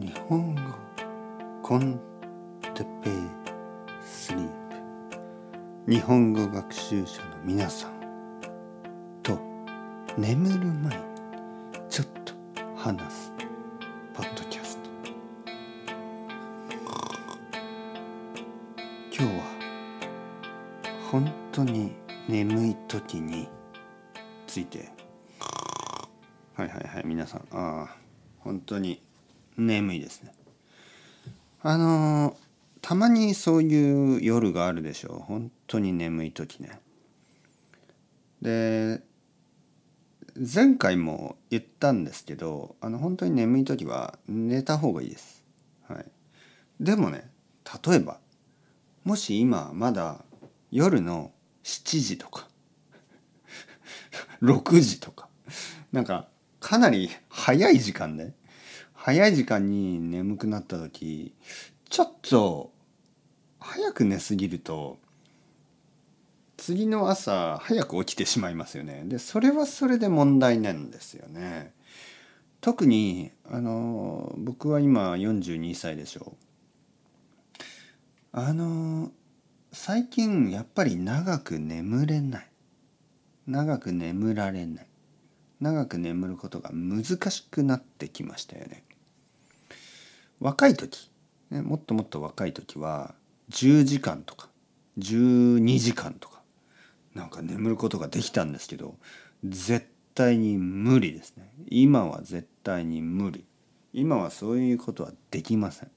日本語コンテペイスリープ日本語学習者の皆さんと眠る前にちょっと話すポッドキャスト。今日は本当に眠い時について。はいはいはい皆さん。ああ本当に眠いですね。あのたまにそういう夜があるでしょう。本当に眠い時ね。で前回も言ったんですけどあの本当に眠い時は寝た方がいいです、はい、でもね例えばもし今まだ夜の7時とか 6時とかなんかかなり早い時間でね早い時間に眠くなった時ちょっと早く寝すぎると次の朝早く起きてしまいますよね。でそれはそれで問題なんですよね。特にあの僕は今42歳でしょう。あの最近やっぱり長く眠れない。長く眠られない。長く眠ることが難しくなってきましたよね。若い時、ね、もっともっと若い時は10時間とか12時間とかなんか眠ることができたんですけど絶対に無理ですね。今は絶対に無理。今はそういうことはできません。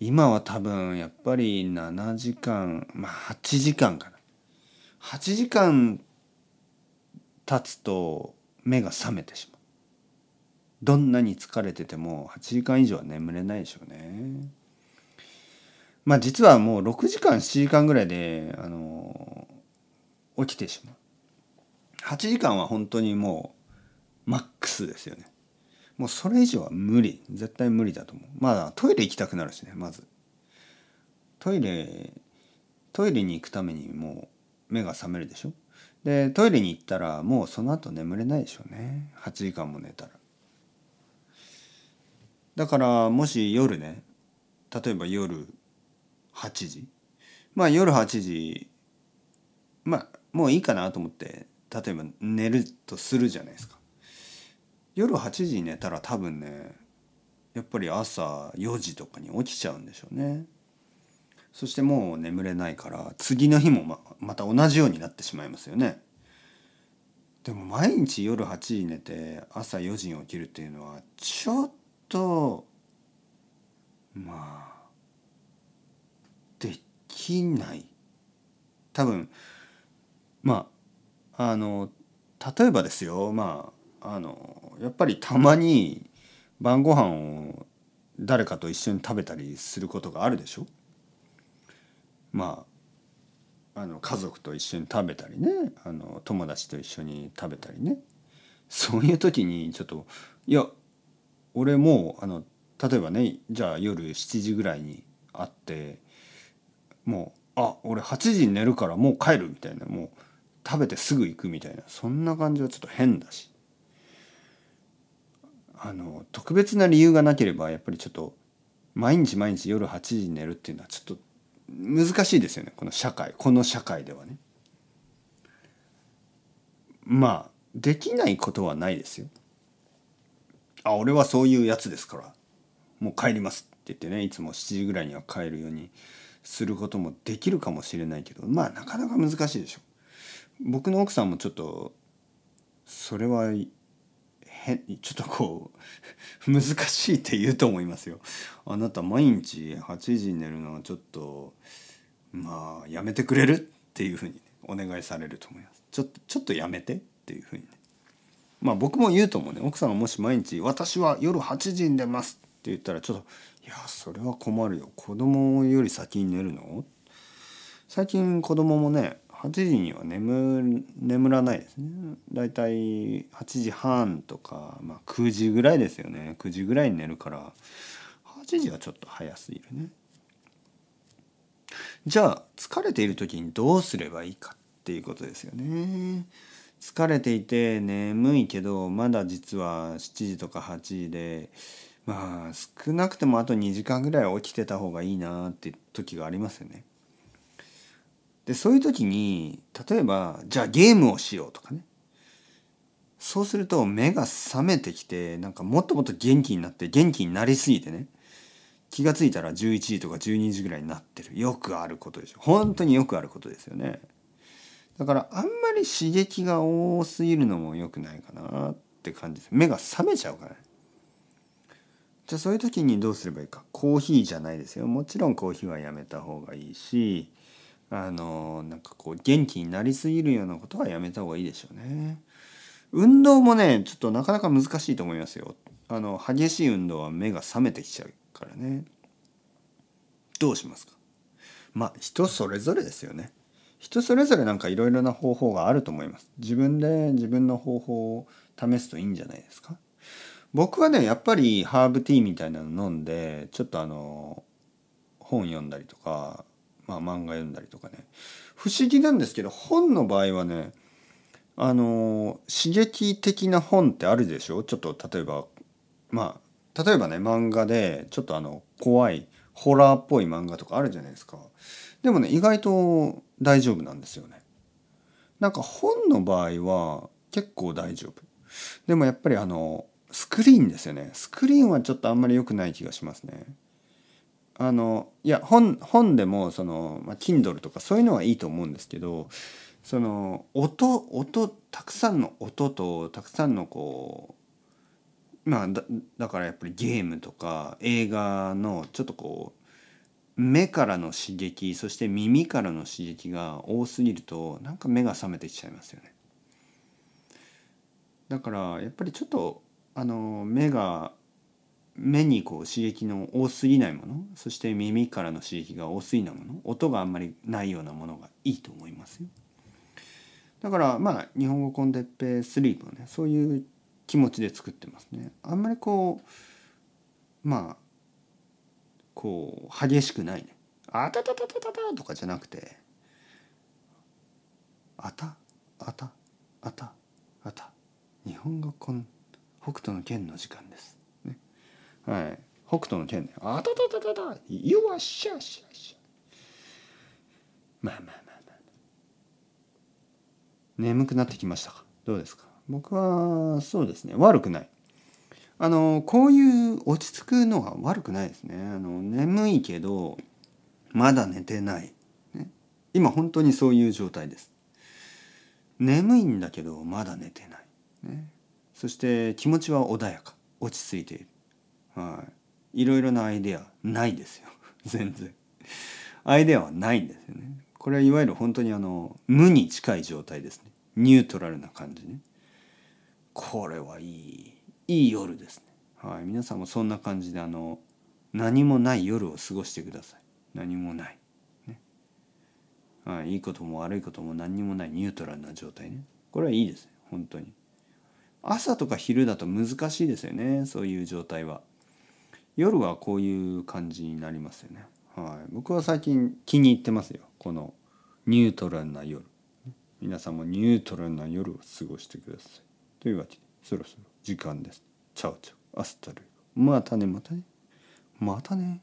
今は多分やっぱり7時間まあ8時間かな。8時間経つと目が覚めてしまう。どんなに疲れてても8時間以上は眠れないでしょうね。まあ実はもう6時間7時間ぐらいであの起きてしまう。8時間は本当にもうマックスですよね。もうそれ以上は無理。絶対無理だと思う。まあトイレ行きたくなるしねまず。トイレトイレに行くためにもう目が覚めるでしょ。でトイレに行ったらもうその後眠れないでしょうね。8時間も寝たら。だからもし夜ね例えば夜8時まあ夜8時まあもういいかなと思って例えば寝るとするじゃないですか。夜8時に寝たら多分ねやっぱり朝4時とかに起きちゃうんでしょうね。そしてもう眠れないから次の日もままた同じようになってしまいますよね。でも毎日夜8時寝て朝4時に起きるっていうのはちょっとまあ。できない。多分まああの例えばですよまああのやっぱりたまに晩ご飯を誰かと一緒に食べたりすることがあるでしょ？まああの家族と一緒に食べたりねあの友達と一緒に食べたりね。そういう時にちょっといや俺もあの例えばねじゃあ夜7時ぐらいに会ってもうあ俺8時に寝るからもう帰るみたいなもう食べてすぐ行くみたいなそんな感じはちょっと変だしあの特別な理由がなければやっぱりちょっと毎日毎日夜8時に寝るっていうのはちょっと難しいですよねこの社会この社会ではね。まあできないことはないですよ。あ俺はそういうやつですからもう帰りますって言ってねいつも7時ぐらいには帰るようにすることもできるかもしれないけどまあなかなか難しいでしょ。僕の奥さんもちょっとそれは変ちょっとこう 難しいって言うと思いますよ。あなた毎日8時に寝るのはちょっとまあやめてくれる？っていうふうに、お願いされると思います。ちょっとちょっとやめてっていうふうにね。まあ僕も言うと思うね。奥さんがもし毎日「私は夜8時に出ます」って言ったらちょっと「いやそれは困るよ。子供より先に寝るの?」最近子供もね8時には眠眠らないですね。だいたい8時半とか、まあ、9時ぐらいですよね。9時ぐらいに寝るから8時はちょっと早すぎるね。じゃあ疲れている時にどうすればいいかっていうことですよね。疲れていて眠いけどまだ実は7時とか8時でまあ少なくてもあと2時間ぐらい起きてた方がいいなって時がありますよね。でそういう時に例えばじゃあゲームをしようとかね。そうすると目が覚めてきてなんかもっともっと元気になって元気になりすぎてね。気が付いたら11時とか12時ぐらいになってる。よくあることでしょ。本当によくあることですよね。だからあんまり刺激が多すぎるのも良くないかなって感じです。目が覚めちゃうからね。じゃあそういう時にどうすればいいか。コーヒーじゃないですよ。もちろんコーヒーはやめた方がいいしあのなんかこう元気になりすぎるようなことはやめた方がいいでしょうね。運動もねちょっとなかなか難しいと思いますよ。あの激しい運動は目が覚めてきちゃうからね。どうしますか？まあ人それぞれですよね。人それぞれなんかいろいろな方法があると思います。自分で自分の方法を試すといいんじゃないですか。僕はねやっぱりハーブティーみたいなの飲んでちょっとあの本読んだりとか、まあ、漫画読んだりとかね。不思議なんですけど本の場合はねあの刺激的な本ってあるでしょ？ちょっと例えばまあ例えばね漫画でちょっとあの怖いホラーっぽい漫画とかあるじゃないですか。でもね意外と大丈夫なんですよね。なんか本の場合は結構大丈夫。でもやっぱりあのスクリーンですよね。スクリーンはちょっとあんまり良くない気がしますね。あのいや本本でもその、まあ、Kindle とかそういうのはいいと思うんですけどその音音たくさんの音とたくさんのこうまあだだからやっぱりゲームとか映画のちょっとこう目からの刺激そして耳からの刺激が多すぎるとなんか目が覚めてきちゃいますよね。だからやっぱりちょっとあの目が目にこう刺激の多すぎないものそして耳からの刺激が多すぎないもの音があんまりないようなものがいいと思いますよだからまあ日本語コンテッペスリープはねそういう気持ちで作ってますねあんまりこうまあこう激しくないねあたたたたたたとかじゃなくてあたあたあたあた日本語コン北斗の剣の時間です。ね、はい。北斗の剣ね。あたたたたた。よわっしゃしゃしゃ。まあまあまあまあ。眠くなってきましたか？どうですか？僕はそうですね。悪くない。あのこういう落ち着くのは悪くないですね。あの眠いけどまだ寝てない。ね、今本当にそういう状態です。眠いんだけどまだ寝てない。ね、そして気持ちは穏やか。落ち着いている、はい、いろいろなアイデアないですよ。全然。アイデアはないんですよね。これはいわゆる本当にあの無に近い状態ですね。ニュートラルな感じね。これはいい。いい夜ですね。はい。皆さんもそんな感じであの何もない夜を過ごしてください。何もない、ね。はい、いいことも悪いことも何にもない。ニュートラルな状態ね。これはいいですね。本当に。朝とか昼だと難しいですよね。そういう状態は。夜はこういう感じになりますよね。はい。僕は最近気に入ってますよ。このニュートラルな夜。皆さんもニュートラルな夜を過ごしてください。というわけでそろそろ。時間です。チャオチャオアスタルまたねまたね。またね。